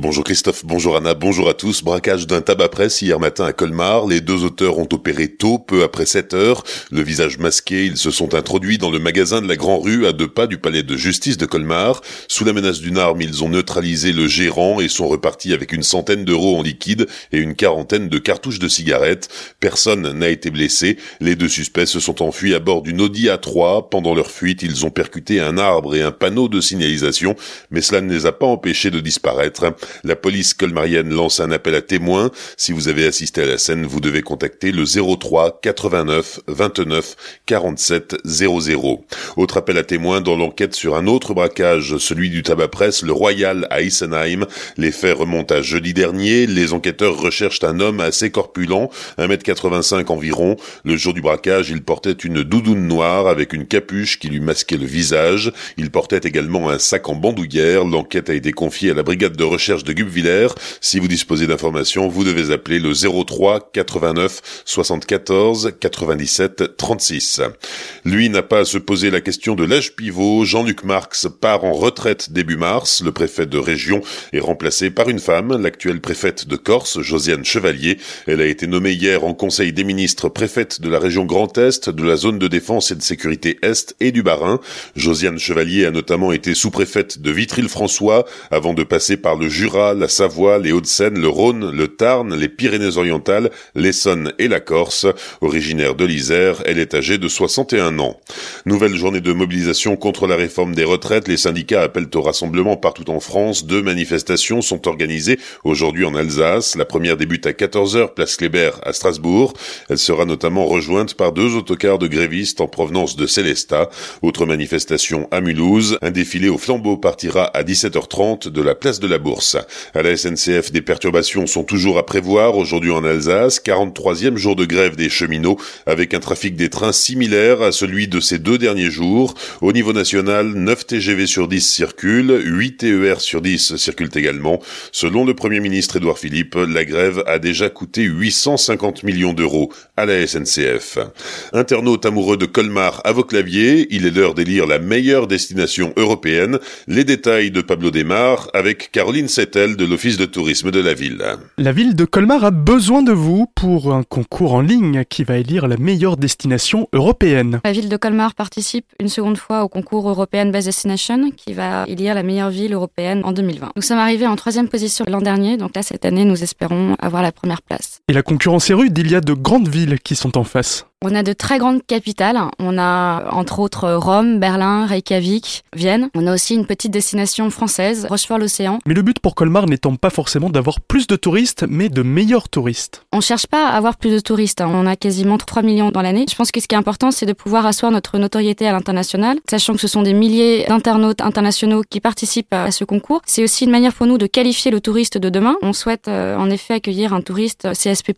Bonjour Christophe, bonjour Anna, bonjour à tous. Braquage d'un tabac presse hier matin à Colmar. Les deux auteurs ont opéré tôt, peu après 7 heures. Le visage masqué, ils se sont introduits dans le magasin de la Grand Rue à deux pas du palais de justice de Colmar. Sous la menace d'une arme, ils ont neutralisé le gérant et sont repartis avec une centaine d'euros en liquide et une quarantaine de cartouches de cigarettes. Personne n'a été blessé. Les deux suspects se sont enfuis à bord d'une Audi A3. Pendant leur fuite, ils ont percuté un arbre et un panneau de signalisation, mais cela ne les a pas empêchés de disparaître. La police colmarienne lance un appel à témoins. Si vous avez assisté à la scène, vous devez contacter le 03 89 29 47 00. Autre appel à témoins dans l'enquête sur un autre braquage, celui du tabac presse, le Royal à Isenheim. Les faits remontent à jeudi dernier. Les enquêteurs recherchent un homme assez corpulent, 1m85 environ. Le jour du braquage, il portait une doudoune noire avec une capuche qui lui masquait le visage. Il portait également un sac en bandoulière. L'enquête a été confiée à la brigade de recherche de Gubviller. Si vous disposez d'informations, vous devez appeler le 03 89 74 97 36. Lui n'a pas à se poser la question de l'âge pivot. Jean-Luc Marx part en retraite début mars. Le préfet de région est remplacé par une femme, l'actuelle préfète de Corse, Josiane Chevalier. Elle a été nommée hier en Conseil des ministres préfète de la région Grand Est, de la zone de défense et de sécurité Est et du Bas-Rhin. Josiane Chevalier a notamment été sous-préfète de Vitry-le-François avant de passer par le Jura, la Savoie, les Hauts-de-Seine, le Rhône, le Tarn, les Pyrénées-Orientales, l'Essonne et la Corse. Originaire de l'Isère, elle est âgée de 61 ans. Nouvelle journée de mobilisation contre la réforme des retraites. Les syndicats appellent au rassemblement partout en France. Deux manifestations sont organisées aujourd'hui en Alsace. La première débute à 14h, place Kléber à Strasbourg. Elle sera notamment rejointe par deux autocars de grévistes en provenance de Célestat. Autre manifestation à Mulhouse. Un défilé au flambeau partira à 17h30 de la place de la Bourse. À la SNCF, des perturbations sont toujours à prévoir aujourd'hui en Alsace, 43e jour de grève des cheminots avec un trafic des trains similaire à celui de ces deux derniers jours. Au niveau national, 9 TGV sur 10 circulent, 8 TER sur 10 circulent également. Selon le Premier ministre Édouard Philippe, la grève a déjà coûté 850 millions d'euros à la SNCF. Internaute amoureux de Colmar à vos claviers, il est l'heure d'élire la meilleure destination européenne. Les détails de Pablo Desmar avec Caroline de l'Office de tourisme de la ville. La ville de Colmar a besoin de vous pour un concours en ligne qui va élire la meilleure destination européenne. La ville de Colmar participe une seconde fois au concours European Best Destination qui va élire la meilleure ville européenne en 2020. Nous sommes arrivés en troisième position l'an dernier, donc là cette année nous espérons avoir la première place. Et la concurrence est rude, il y a de grandes villes qui sont en face. On a de très grandes capitales. On a entre autres Rome, Berlin, Reykjavik, Vienne. On a aussi une petite destination française, Rochefort-l'Océan. Mais le but pour Colmar n'étant pas forcément d'avoir plus de touristes, mais de meilleurs touristes. On cherche pas à avoir plus de touristes. Hein. On a quasiment 3 millions dans l'année. Je pense que ce qui est important, c'est de pouvoir asseoir notre notoriété à l'international, sachant que ce sont des milliers d'internautes internationaux qui participent à ce concours. C'est aussi une manière pour nous de qualifier le touriste de demain. On souhaite euh, en effet accueillir un touriste CSP+,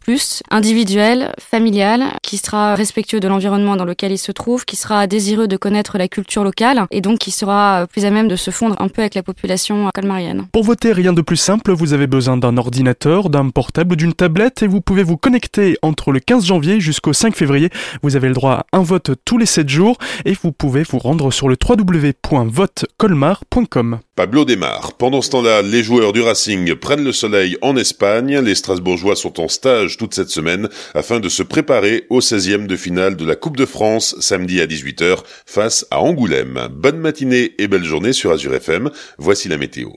individuel, familial, qui respectueux de l'environnement dans lequel il se trouve, qui sera désireux de connaître la culture locale et donc qui sera plus à même de se fondre un peu avec la population colmarienne. Pour voter, rien de plus simple, vous avez besoin d'un ordinateur, d'un portable, d'une tablette et vous pouvez vous connecter entre le 15 janvier jusqu'au 5 février. Vous avez le droit à un vote tous les 7 jours et vous pouvez vous rendre sur le www.votecolmar.com. Pablo démarre. Pendant ce temps-là, les joueurs du Racing prennent le soleil en Espagne. Les Strasbourgeois sont en stage toute cette semaine afin de se préparer au 16e de finale de la Coupe de France samedi à 18h face à Angoulême. Bonne matinée et belle journée sur Azure FM. Voici la météo.